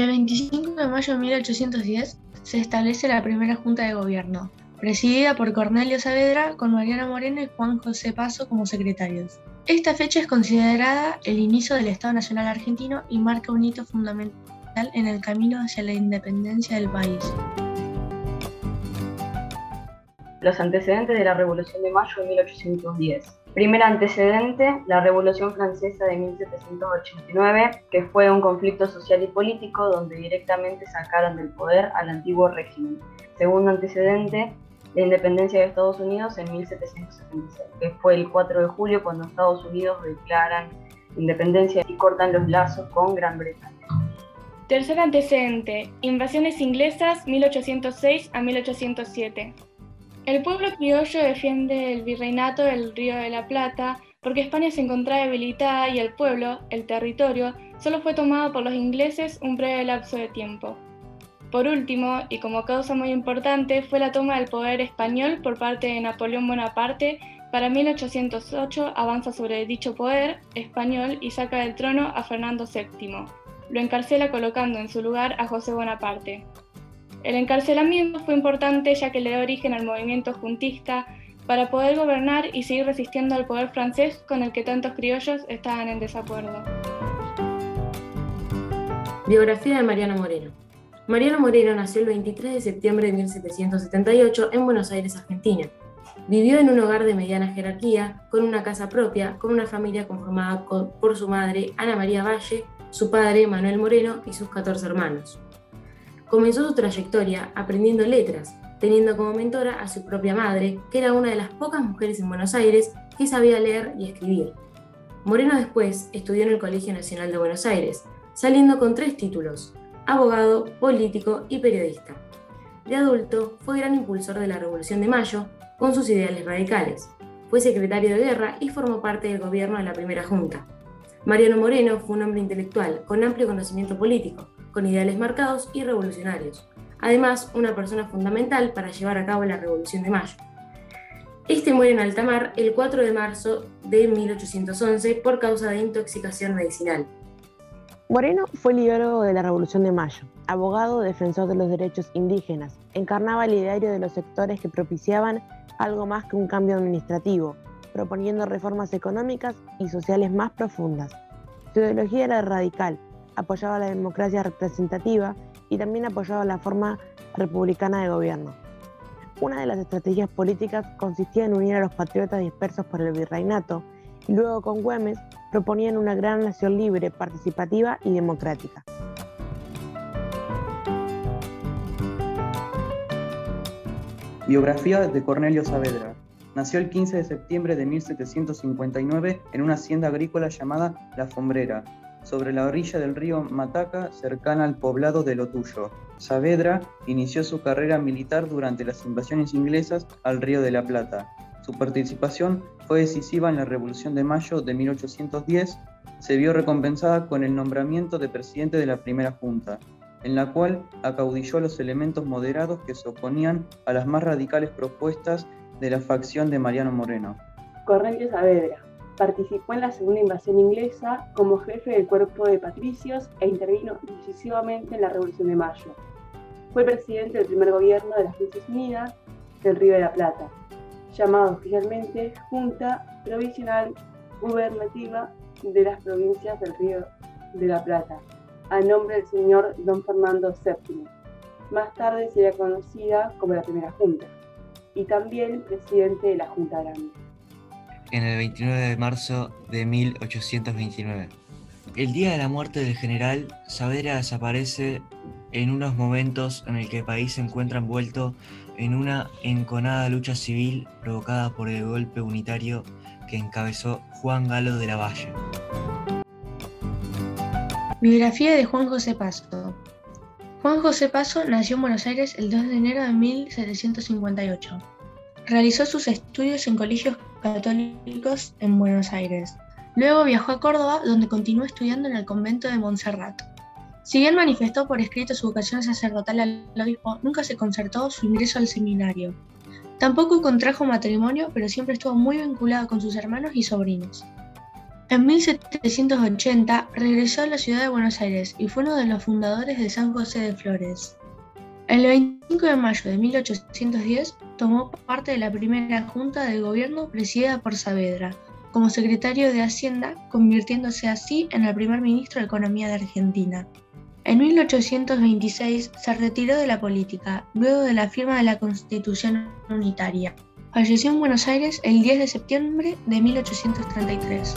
El 25 de mayo de 1810 se establece la primera Junta de Gobierno, presidida por Cornelio Saavedra con Mariano Moreno y Juan José Paso como secretarios. Esta fecha es considerada el inicio del Estado Nacional Argentino y marca un hito fundamental en el camino hacia la independencia del país. Los antecedentes de la Revolución de Mayo de 1810. Primer antecedente, la Revolución Francesa de 1789, que fue un conflicto social y político donde directamente sacaron del poder al antiguo régimen. Segundo antecedente, la independencia de Estados Unidos en 1776, que fue el 4 de julio cuando Estados Unidos declaran independencia y cortan los lazos con Gran Bretaña. Tercer antecedente, invasiones inglesas 1806 a 1807. El pueblo criollo defiende el virreinato del Río de la Plata porque España se encontraba debilitada y el pueblo, el territorio, solo fue tomado por los ingleses un breve lapso de tiempo. Por último, y como causa muy importante, fue la toma del poder español por parte de Napoleón Bonaparte. Para 1808 avanza sobre dicho poder español y saca del trono a Fernando VII. Lo encarcela colocando en su lugar a José Bonaparte. El encarcelamiento fue importante ya que le da origen al movimiento juntista para poder gobernar y seguir resistiendo al poder francés con el que tantos criollos estaban en desacuerdo. Biografía de Mariano Moreno. Mariano Moreno nació el 23 de septiembre de 1778 en Buenos Aires, Argentina. Vivió en un hogar de mediana jerarquía, con una casa propia, con una familia conformada por su madre, Ana María Valle, su padre, Manuel Moreno, y sus 14 hermanos. Comenzó su trayectoria aprendiendo letras, teniendo como mentora a su propia madre, que era una de las pocas mujeres en Buenos Aires que sabía leer y escribir. Moreno después estudió en el Colegio Nacional de Buenos Aires, saliendo con tres títulos, abogado, político y periodista. De adulto, fue gran impulsor de la Revolución de Mayo con sus ideales radicales. Fue secretario de guerra y formó parte del gobierno de la primera junta. Mariano Moreno fue un hombre intelectual con amplio conocimiento político, con ideales marcados y revolucionarios. Además, una persona fundamental para llevar a cabo la Revolución de Mayo. Este muere en alta mar el 4 de marzo de 1811 por causa de intoxicación medicinal. Moreno fue libero de la Revolución de Mayo, abogado defensor de los derechos indígenas, encarnaba el ideario de los sectores que propiciaban algo más que un cambio administrativo, proponiendo reformas económicas y sociales más profundas. Su ideología era radical, apoyaba la democracia representativa y también apoyaba la forma republicana de gobierno. Una de las estrategias políticas consistía en unir a los patriotas dispersos por el virreinato y luego con Güemes proponían una gran nación libre, participativa y democrática. Biografía de Cornelio Saavedra. Nació el 15 de septiembre de 1759 en una hacienda agrícola llamada La Fombrera, sobre la orilla del río Mataca, cercana al poblado de Lotuyo. Saavedra inició su carrera militar durante las invasiones inglesas al río de la Plata. Su participación fue decisiva en la Revolución de Mayo de 1810, se vio recompensada con el nombramiento de presidente de la primera Junta, en la cual acaudilló a los elementos moderados que se oponían a las más radicales propuestas de la facción de Mariano Moreno. Cornelio Saavedra participó en la segunda invasión inglesa como jefe del cuerpo de patricios e intervino decisivamente en la Revolución de Mayo. Fue presidente del primer gobierno de las Naciones Unidas del Río de la Plata llamado oficialmente Junta Provisional Gubernativa de las Provincias del Río de la Plata, a nombre del señor don Fernando VII. Más tarde sería conocida como la Primera Junta, y también presidente de la Junta Grande. En el 29 de marzo de 1829. El día de la muerte del general, Saavedra desaparece en unos momentos en el que el país se encuentra envuelto en una enconada lucha civil provocada por el golpe unitario que encabezó Juan Galo de la Valle. Biografía de Juan José Paso. Juan José Paso nació en Buenos Aires el 2 de enero de 1758. Realizó sus estudios en colegios católicos en Buenos Aires. Luego viajó a Córdoba, donde continuó estudiando en el convento de Montserrat. Si bien manifestó por escrito su vocación sacerdotal al obispo, nunca se concertó su ingreso al seminario. Tampoco contrajo matrimonio, pero siempre estuvo muy vinculado con sus hermanos y sobrinos. En 1780 regresó a la ciudad de Buenos Aires y fue uno de los fundadores de San José de Flores. El 25 de mayo de 1810 tomó parte de la primera junta de gobierno presidida por Saavedra como secretario de Hacienda, convirtiéndose así en el primer ministro de Economía de Argentina. En 1826 se retiró de la política, luego de la firma de la Constitución Unitaria. Falleció en Buenos Aires el 10 de septiembre de 1833.